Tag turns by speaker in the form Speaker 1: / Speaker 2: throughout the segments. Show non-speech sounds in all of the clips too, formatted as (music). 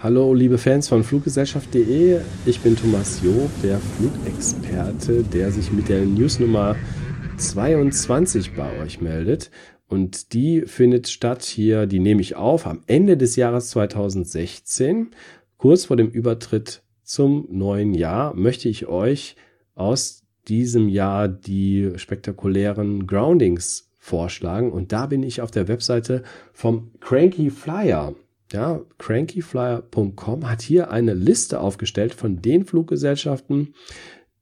Speaker 1: Hallo liebe Fans von Fluggesellschaft.de, ich bin Thomas Job, der Flugexperte, der sich mit der Newsnummer 22 bei euch meldet. Und die findet statt hier, die nehme ich auf, am Ende des Jahres 2016, kurz vor dem Übertritt zum neuen Jahr, möchte ich euch aus diesem Jahr die spektakulären Groundings vorschlagen. Und da bin ich auf der Webseite vom Cranky Flyer ja, crankyflyer.com hat hier eine Liste aufgestellt von den Fluggesellschaften,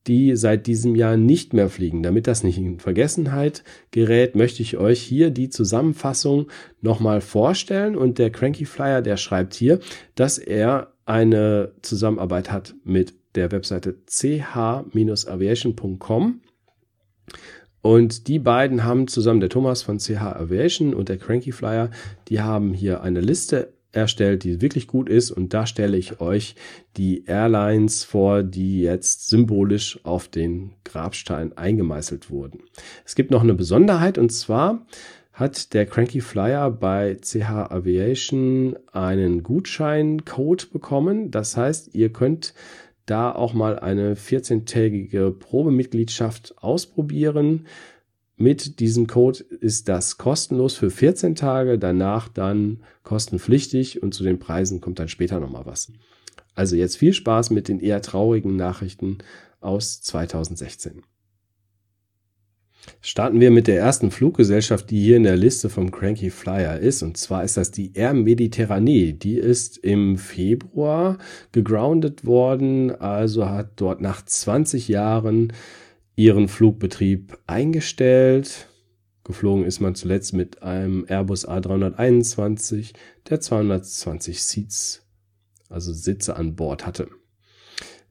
Speaker 1: die seit diesem Jahr nicht mehr fliegen. Damit das nicht in Vergessenheit gerät, möchte ich euch hier die Zusammenfassung nochmal vorstellen. Und der Cranky Flyer, der schreibt hier, dass er eine Zusammenarbeit hat mit der Webseite ch-aviation.com. Und die beiden haben zusammen, der Thomas von CH Aviation und der Cranky Flyer, die haben hier eine Liste erstellt, die wirklich gut ist. Und da stelle ich euch die Airlines vor, die jetzt symbolisch auf den Grabstein eingemeißelt wurden. Es gibt noch eine Besonderheit und zwar hat der Cranky Flyer bei CH Aviation einen Gutscheincode bekommen. Das heißt, ihr könnt da auch mal eine 14-tägige Probemitgliedschaft ausprobieren. Mit diesem Code ist das kostenlos für 14 Tage, danach dann kostenpflichtig und zu den Preisen kommt dann später nochmal was. Also jetzt viel Spaß mit den eher traurigen Nachrichten aus 2016. Starten wir mit der ersten Fluggesellschaft, die hier in der Liste vom Cranky Flyer ist. Und zwar ist das die Air Mediterranee. Die ist im Februar gegroundet worden, also hat dort nach 20 Jahren ihren Flugbetrieb eingestellt. Geflogen ist man zuletzt mit einem Airbus A321, der 220 Seats, also Sitze an Bord hatte.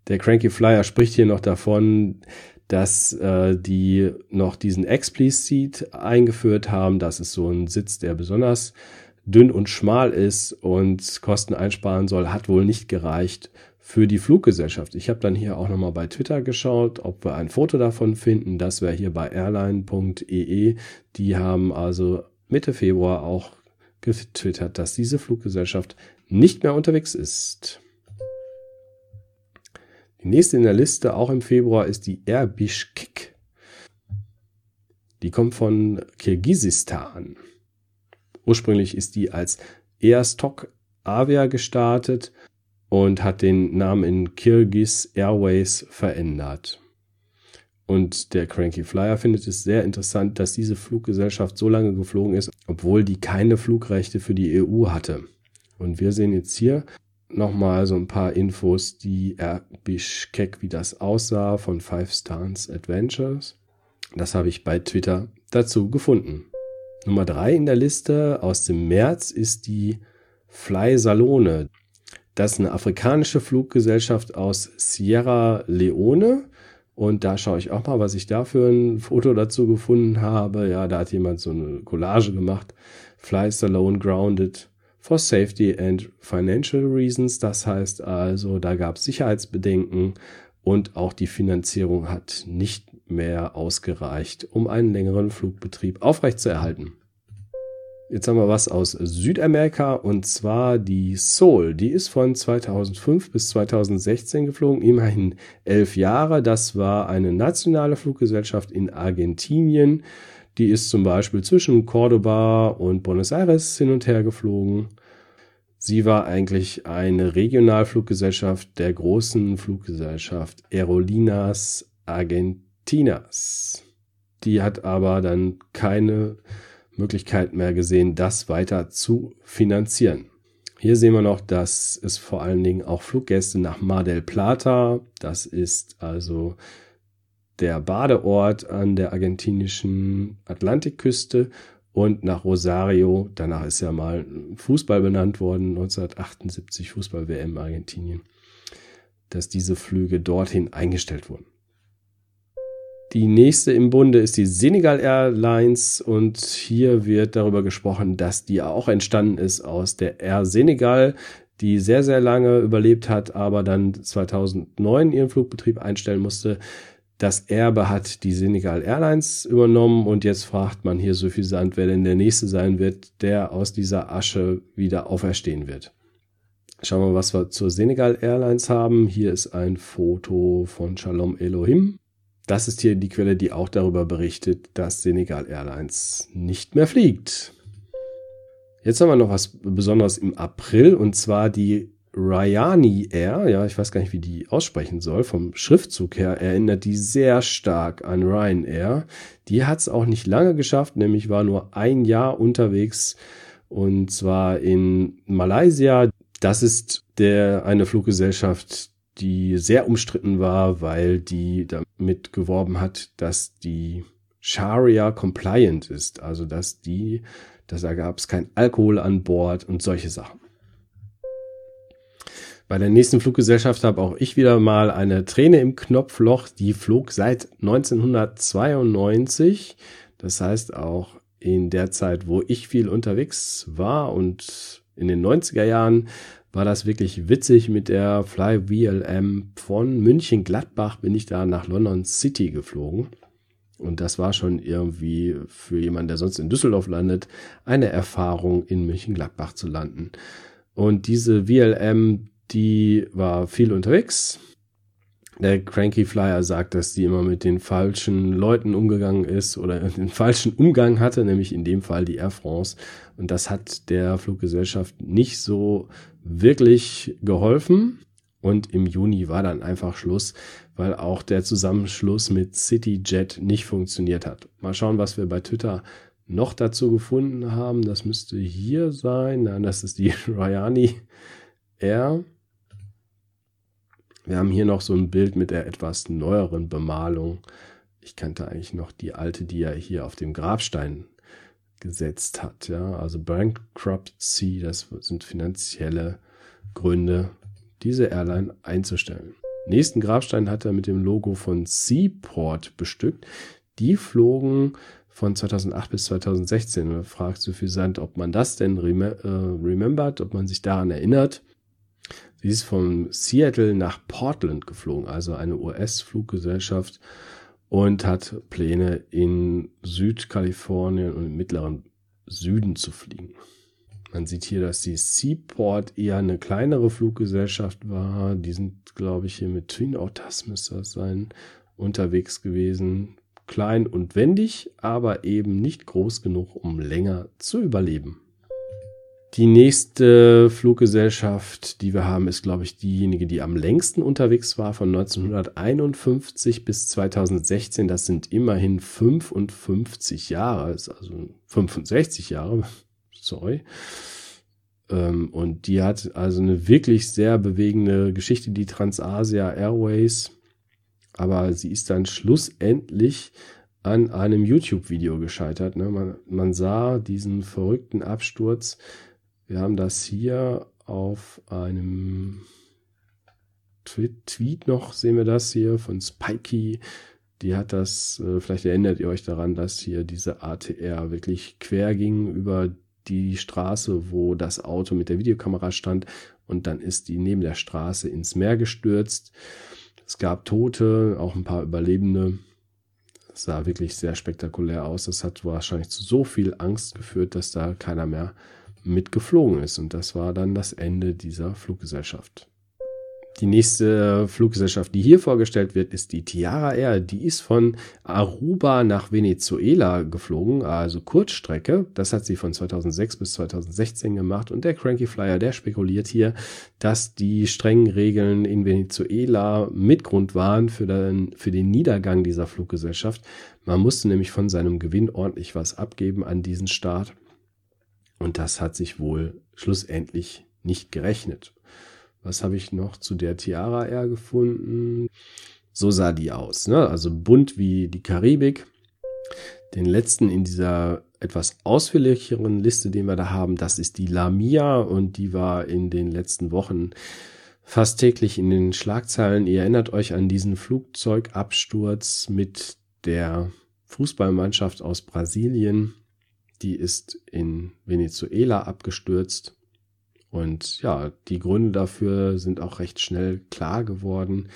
Speaker 1: Der Cranky Flyer spricht hier noch davon, dass äh, die noch diesen Explicit eingeführt haben. Das ist so ein Sitz, der besonders dünn und schmal ist und Kosten einsparen soll, hat wohl nicht gereicht für die Fluggesellschaft. Ich habe dann hier auch nochmal bei Twitter geschaut, ob wir ein Foto davon finden. Das wäre hier bei airline.ee. Die haben also Mitte Februar auch getwittert, dass diese Fluggesellschaft nicht mehr unterwegs ist. Die nächste in der Liste, auch im Februar, ist die Air Bishkek. Die kommt von Kirgisistan. Ursprünglich ist die als Air Stock Avia gestartet und hat den Namen in Kyrgyz Airways verändert. Und der Cranky Flyer findet es sehr interessant, dass diese Fluggesellschaft so lange geflogen ist, obwohl die keine Flugrechte für die EU hatte. Und wir sehen jetzt hier nochmal so ein paar Infos, die Air Bishkek, wie das aussah, von Five Stars Adventures. Das habe ich bei Twitter dazu gefunden. Nummer drei in der Liste aus dem März ist die Fly Salone. Das ist eine afrikanische Fluggesellschaft aus Sierra Leone. Und da schaue ich auch mal, was ich da für ein Foto dazu gefunden habe. Ja, da hat jemand so eine Collage gemacht. Flies alone grounded for safety and financial reasons. Das heißt also, da gab es Sicherheitsbedenken und auch die Finanzierung hat nicht mehr ausgereicht, um einen längeren Flugbetrieb aufrechtzuerhalten. Jetzt haben wir was aus Südamerika und zwar die Soul. Die ist von 2005 bis 2016 geflogen, immerhin elf Jahre. Das war eine nationale Fluggesellschaft in Argentinien. Die ist zum Beispiel zwischen Cordoba und Buenos Aires hin und her geflogen. Sie war eigentlich eine Regionalfluggesellschaft der großen Fluggesellschaft Aerolinas Argentinas. Die hat aber dann keine Möglichkeit mehr gesehen, das weiter zu finanzieren. Hier sehen wir noch, dass es vor allen Dingen auch Fluggäste nach Mar del Plata, das ist also der Badeort an der argentinischen Atlantikküste und nach Rosario, danach ist ja mal Fußball benannt worden, 1978 Fußball-WM Argentinien, dass diese Flüge dorthin eingestellt wurden. Die nächste im Bunde ist die Senegal Airlines und hier wird darüber gesprochen, dass die auch entstanden ist aus der Air Senegal, die sehr, sehr lange überlebt hat, aber dann 2009 ihren Flugbetrieb einstellen musste. Das Erbe hat die Senegal Airlines übernommen und jetzt fragt man hier Sand, wer denn der nächste sein wird, der aus dieser Asche wieder auferstehen wird. Schauen wir, was wir zur Senegal Airlines haben. Hier ist ein Foto von Shalom Elohim. Das ist hier die Quelle, die auch darüber berichtet, dass Senegal Airlines nicht mehr fliegt. Jetzt haben wir noch was Besonderes im April und zwar die Ryani Air. Ja, ich weiß gar nicht, wie die aussprechen soll. Vom Schriftzug her erinnert die sehr stark an Ryanair. Die hat es auch nicht lange geschafft, nämlich war nur ein Jahr unterwegs und zwar in Malaysia. Das ist der eine Fluggesellschaft, die sehr umstritten war, weil die damit geworben hat, dass die Sharia compliant ist, also dass die, dass da gab es kein Alkohol an Bord und solche Sachen. Bei der nächsten Fluggesellschaft habe auch ich wieder mal eine Träne im Knopfloch. Die flog seit 1992. Das heißt auch in der Zeit, wo ich viel unterwegs war und in den 90er Jahren war das wirklich witzig mit der Fly VLM von München Gladbach bin ich da nach London City geflogen. Und das war schon irgendwie für jemanden, der sonst in Düsseldorf landet, eine Erfahrung in München Gladbach zu landen. Und diese VLM, die war viel unterwegs. Der Cranky Flyer sagt, dass die immer mit den falschen Leuten umgegangen ist oder (laughs) den falschen Umgang hatte, nämlich in dem Fall die Air France. Und das hat der Fluggesellschaft nicht so wirklich geholfen. Und im Juni war dann einfach Schluss, weil auch der Zusammenschluss mit CityJet nicht funktioniert hat. Mal schauen, was wir bei Twitter noch dazu gefunden haben. Das müsste hier sein. Nein, das ist die (laughs) Ryani Air. Wir haben hier noch so ein Bild mit der etwas neueren Bemalung. Ich kannte eigentlich noch die alte, die er hier auf dem Grabstein gesetzt hat. Ja, also Bankruptcy, das sind finanzielle Gründe, diese Airline einzustellen. Nächsten Grabstein hat er mit dem Logo von Seaport bestückt. Die flogen von 2008 bis 2016. Und fragt suffisant, ob man das denn äh, remembert, ob man sich daran erinnert. Sie ist von Seattle nach Portland geflogen, also eine US-Fluggesellschaft und hat Pläne in Südkalifornien und im mittleren Süden zu fliegen. Man sieht hier, dass die Seaport eher eine kleinere Fluggesellschaft war. Die sind, glaube ich, hier mit Twin Otters müsste das sein, unterwegs gewesen. Klein und wendig, aber eben nicht groß genug, um länger zu überleben. Die nächste Fluggesellschaft, die wir haben, ist, glaube ich, diejenige, die am längsten unterwegs war, von 1951 bis 2016. Das sind immerhin 55 Jahre, also 65 Jahre, (laughs) sorry. Ähm, und die hat also eine wirklich sehr bewegende Geschichte, die Transasia Airways. Aber sie ist dann schlussendlich an einem YouTube-Video gescheitert. Ne? Man, man sah diesen verrückten Absturz wir haben das hier auf einem Tweet noch, sehen wir das hier von Spikey. Die hat das, äh, vielleicht erinnert ihr euch daran, dass hier diese ATR wirklich quer ging über die Straße, wo das Auto mit der Videokamera stand und dann ist die neben der Straße ins Meer gestürzt. Es gab Tote, auch ein paar Überlebende. Das sah wirklich sehr spektakulär aus. Das hat wahrscheinlich zu so viel Angst geführt, dass da keiner mehr mitgeflogen ist. Und das war dann das Ende dieser Fluggesellschaft. Die nächste Fluggesellschaft, die hier vorgestellt wird, ist die Tiara Air. Die ist von Aruba nach Venezuela geflogen, also Kurzstrecke. Das hat sie von 2006 bis 2016 gemacht. Und der Cranky Flyer, der spekuliert hier, dass die strengen Regeln in Venezuela Mitgrund waren für den, für den Niedergang dieser Fluggesellschaft. Man musste nämlich von seinem Gewinn ordentlich was abgeben an diesen Staat. Und das hat sich wohl schlussendlich nicht gerechnet. Was habe ich noch zu der Tiara Air gefunden? So sah die aus. Ne? Also bunt wie die Karibik. Den letzten in dieser etwas ausführlicheren Liste, den wir da haben, das ist die Lamia und die war in den letzten Wochen fast täglich in den Schlagzeilen. Ihr erinnert euch an diesen Flugzeugabsturz mit der Fußballmannschaft aus Brasilien, die ist in Venezuela abgestürzt. Und ja, die Gründe dafür sind auch recht schnell klar geworden.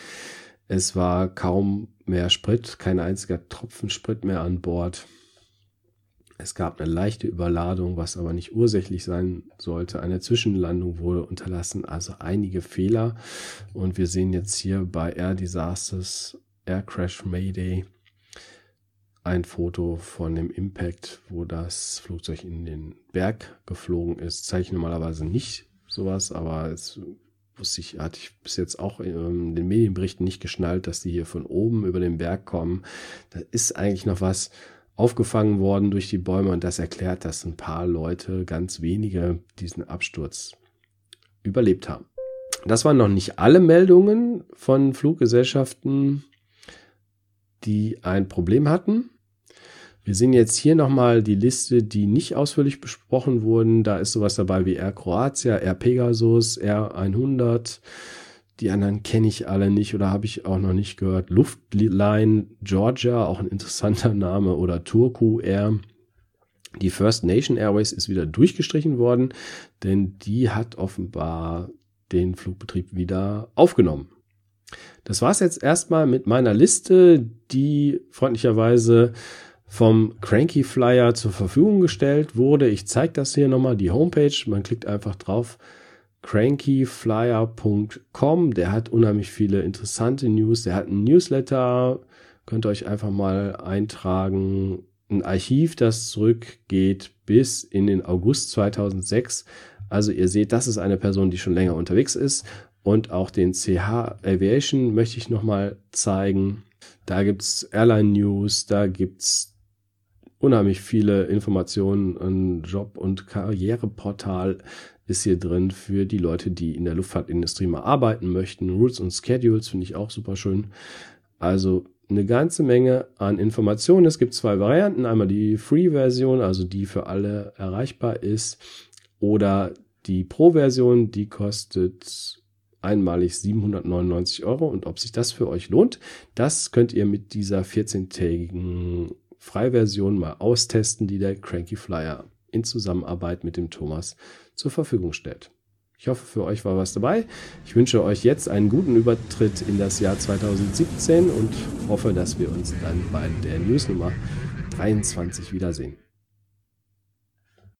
Speaker 1: Es war kaum mehr Sprit, kein einziger Tropfen Sprit mehr an Bord. Es gab eine leichte Überladung, was aber nicht ursächlich sein sollte. Eine Zwischenlandung wurde unterlassen, also einige Fehler. Und wir sehen jetzt hier bei Air Disasters, Air Crash Mayday, ein Foto von dem Impact, wo das Flugzeug in den Berg geflogen ist. Zeige ich normalerweise nicht sowas, aber es wusste ich, hatte ich bis jetzt auch in den Medienberichten nicht geschnallt, dass die hier von oben über den Berg kommen. Da ist eigentlich noch was aufgefangen worden durch die Bäume und das erklärt, dass ein paar Leute, ganz wenige, diesen Absturz überlebt haben. Das waren noch nicht alle Meldungen von Fluggesellschaften, die ein Problem hatten. Wir sehen jetzt hier nochmal die Liste, die nicht ausführlich besprochen wurden. Da ist sowas dabei wie Air Croatia, Air Pegasus, Air 100. Die anderen kenne ich alle nicht oder habe ich auch noch nicht gehört. Luftline Georgia, auch ein interessanter Name, oder Turku Air. Die First Nation Airways ist wieder durchgestrichen worden, denn die hat offenbar den Flugbetrieb wieder aufgenommen. Das war's jetzt erstmal mit meiner Liste, die freundlicherweise vom Cranky Flyer zur Verfügung gestellt wurde. Ich zeige das hier nochmal, die Homepage. Man klickt einfach drauf crankyflyer.com. Der hat unheimlich viele interessante News. Der hat einen Newsletter. Könnt ihr euch einfach mal eintragen. Ein Archiv, das zurückgeht bis in den August 2006. Also ihr seht, das ist eine Person, die schon länger unterwegs ist. Und auch den CH Aviation möchte ich nochmal zeigen. Da gibt's Airline News, da gibt's unheimlich viele Informationen. Ein Job- und Karriereportal ist hier drin für die Leute, die in der Luftfahrtindustrie mal arbeiten möchten. Rules und Schedules finde ich auch super schön. Also eine ganze Menge an Informationen. Es gibt zwei Varianten. Einmal die Free-Version, also die für alle erreichbar ist, oder die Pro-Version, die kostet einmalig 799 Euro. Und ob sich das für euch lohnt, das könnt ihr mit dieser 14-tägigen Freiversion mal austesten, die der Cranky Flyer in Zusammenarbeit mit dem Thomas zur Verfügung stellt. Ich hoffe, für euch war was dabei. Ich wünsche euch jetzt einen guten Übertritt in das Jahr 2017 und hoffe, dass wir uns dann bei der News Nummer 23 wiedersehen.